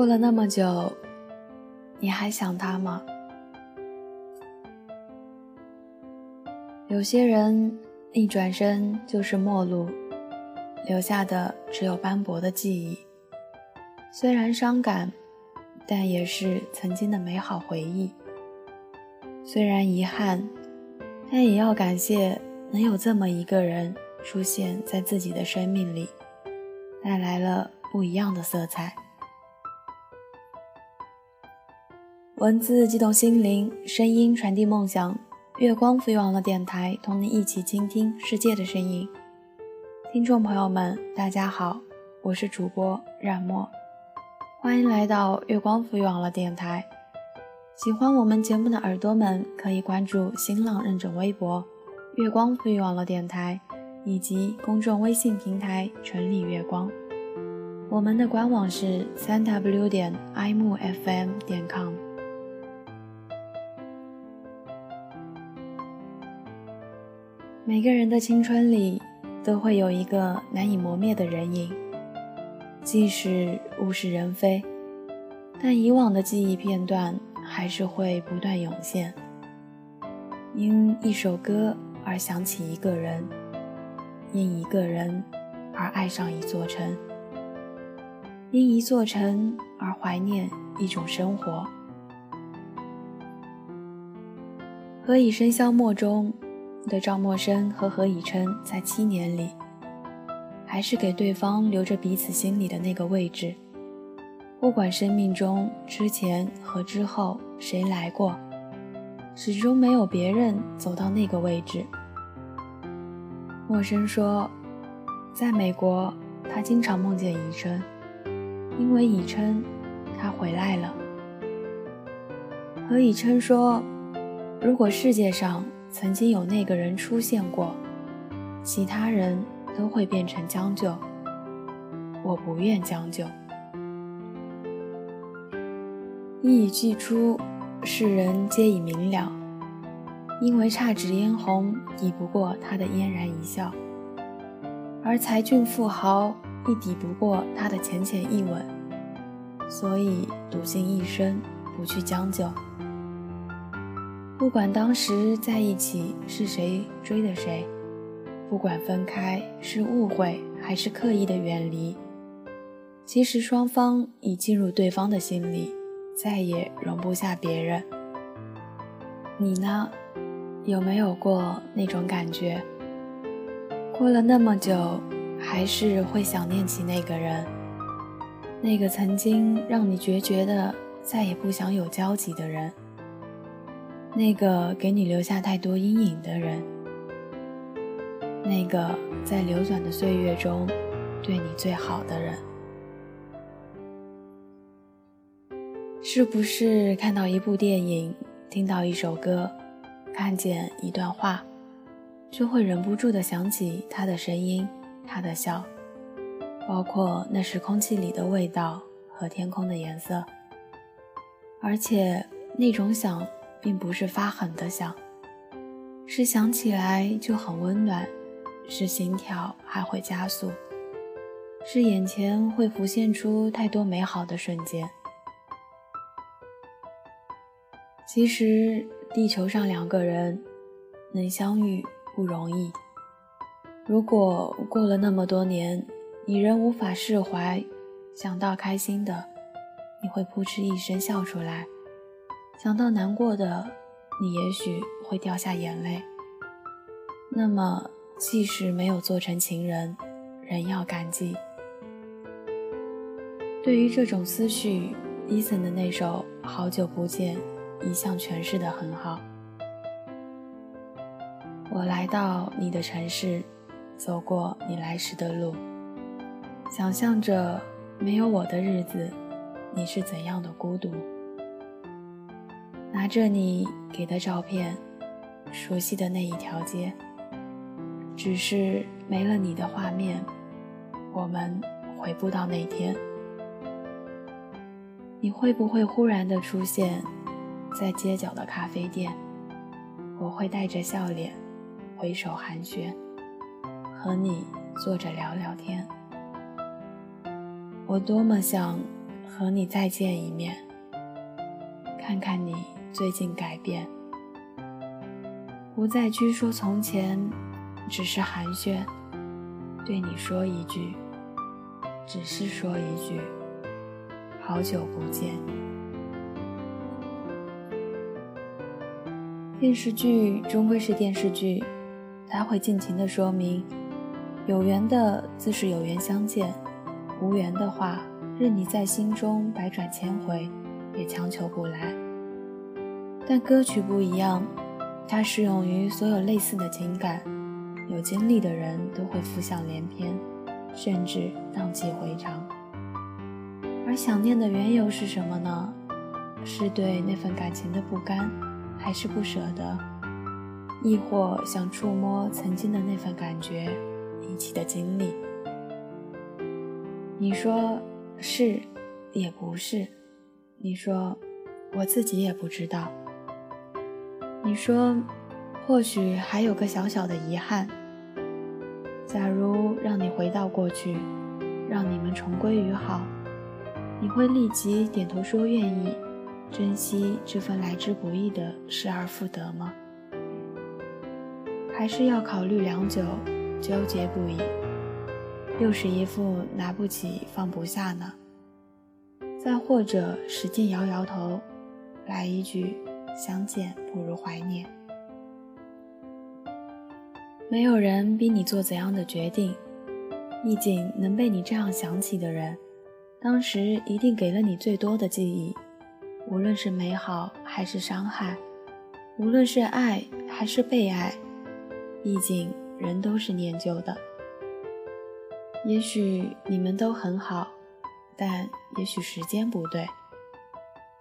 过了那么久，你还想他吗？有些人一转身就是陌路，留下的只有斑驳的记忆。虽然伤感，但也是曾经的美好回忆。虽然遗憾，但也要感谢能有这么一个人出现在自己的生命里，带来了不一样的色彩。文字激动心灵，声音传递梦想。月光赋予网络电台，同你一起倾听世界的声音。听众朋友们，大家好，我是主播冉墨，欢迎来到月光赋予网络电台。喜欢我们节目的耳朵们，可以关注新浪认证微博“月光赋予网络电台”以及公众微信平台“纯丽月光”。我们的官网是三 w 点 i m u f m 点 com。每个人的青春里都会有一个难以磨灭的人影，即使物是人非，但以往的记忆片段还是会不断涌现。因一首歌而想起一个人，因一个人而爱上一座城，因一座城而怀念一种生活。何以笙箫默中。的赵默笙和何以琛在七年里，还是给对方留着彼此心里的那个位置。不管生命中之前和之后谁来过，始终没有别人走到那个位置。默笙说，在美国，他经常梦见以琛，因为以琛，他回来了。何以琛说，如果世界上……曾经有那个人出现过，其他人都会变成将就。我不愿将就。一语既出，世人皆已明了。因为姹紫嫣红抵不过他的嫣然一笑，而才俊富豪亦抵不过他的浅浅一吻，所以笃信一生不去将就。不管当时在一起是谁追的谁，不管分开是误会还是刻意的远离，其实双方已进入对方的心里，再也容不下别人。你呢，有没有过那种感觉？过了那么久，还是会想念起那个人，那个曾经让你决绝的再也不想有交集的人。那个给你留下太多阴影的人，那个在流转的岁月中对你最好的人，是不是看到一部电影，听到一首歌，看见一段话，就会忍不住的想起他的声音，他的笑，包括那时空气里的味道和天空的颜色，而且那种想。并不是发狠的想，是想起来就很温暖，是心跳还会加速，是眼前会浮现出太多美好的瞬间。其实地球上两个人能相遇不容易，如果过了那么多年，你仍无法释怀，想到开心的，你会扑哧一声笑出来。想到难过的你，也许会掉下眼泪。那么，即使没有做成情人，仍要感激。对于这种思绪，Eason 的那首《好久不见》一向诠释的很好。我来到你的城市，走过你来时的路，想象着没有我的日子，你是怎样的孤独。拿着你给的照片，熟悉的那一条街，只是没了你的画面，我们回不到那天。你会不会忽然的出现在街角的咖啡店？我会带着笑脸，挥手寒暄，和你坐着聊聊天。我多么想和你再见一面，看看你最近改变，不再拘说从前，只是寒暄，对你说一句，只是说一句，好久不见。电视剧终归是电视剧，它会尽情的说明，有缘的自是有缘相见，无缘的话，任你在心中百转千回，也强求不来。但歌曲不一样，它适用于所有类似的情感，有经历的人都会浮想联翩，甚至荡气回肠。而想念的缘由是什么呢？是对那份感情的不甘。还是不舍得，亦或想触摸曾经的那份感觉，一起的经历。你说是，也不是；你说我自己也不知道。你说或许还有个小小的遗憾。假如让你回到过去，让你们重归于好，你会立即点头说愿意。珍惜这份来之不易的失而复得吗？还是要考虑良久，纠结不已，又是一副拿不起放不下呢？再或者使劲摇摇头，来一句相见不如怀念。没有人逼你做怎样的决定，意境能被你这样想起的人，当时一定给了你最多的记忆。无论是美好还是伤害，无论是爱还是被爱，毕竟人都是念旧的。也许你们都很好，但也许时间不对。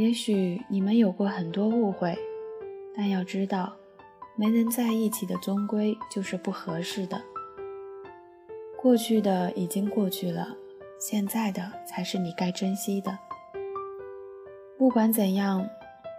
也许你们有过很多误会，但要知道，没能在一起的终归就是不合适的。过去的已经过去了，现在的才是你该珍惜的。不管怎样，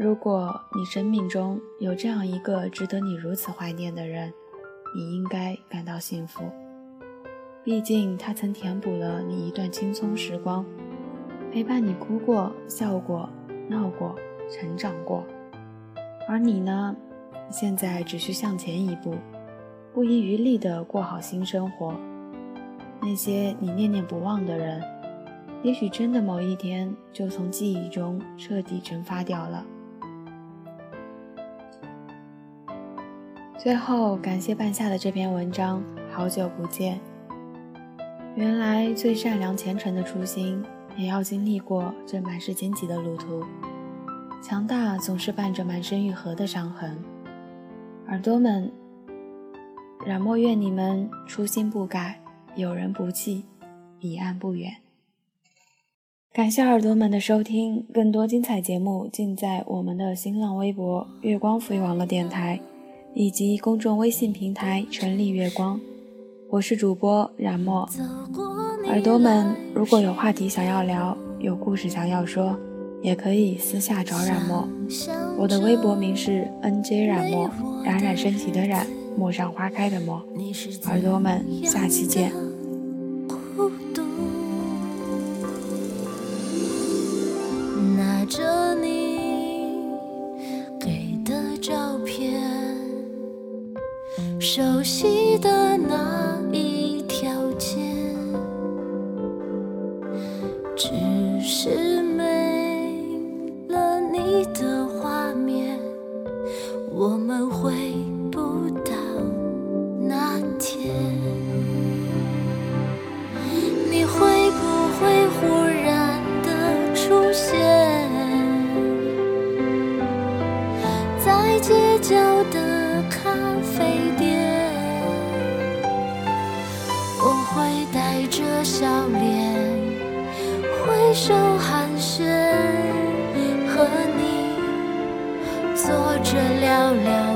如果你生命中有这样一个值得你如此怀念的人，你应该感到幸福。毕竟他曾填补了你一段青葱时光，陪伴你哭过、笑过、闹过、成长过。而你呢，现在只需向前一步，不遗余力地过好新生活。那些你念念不忘的人。也许真的某一天就从记忆中彻底蒸发掉了。最后，感谢半夏的这篇文章。好久不见。原来最善良虔诚的初心，也要经历过这满是荆棘的路途。强大总是伴着满身愈合的伤痕。耳朵们，冉墨愿你们初心不改，有人不弃，彼岸不远。感谢耳朵们的收听，更多精彩节目尽在我们的新浪微博“月光赋予网络电台”以及公众微信平台“纯丽月光”。我是主播冉墨。耳朵们，如果有话题想要聊，有故事想要说，也可以私下找冉墨。我的微博名是 NJ 冉墨，冉冉升起的冉，陌上花开的陌。耳朵们，下期见。记得那一条街，只是没了你的画面，我们回不到那天。你会不会忽然的出现？在街角的咖啡笑脸，挥手寒暄，和你坐着聊聊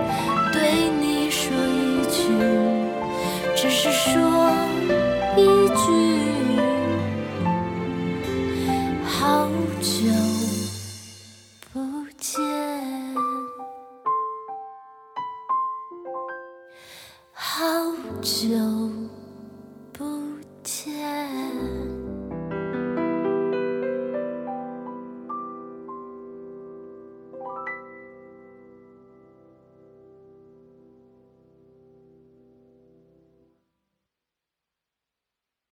见，好久。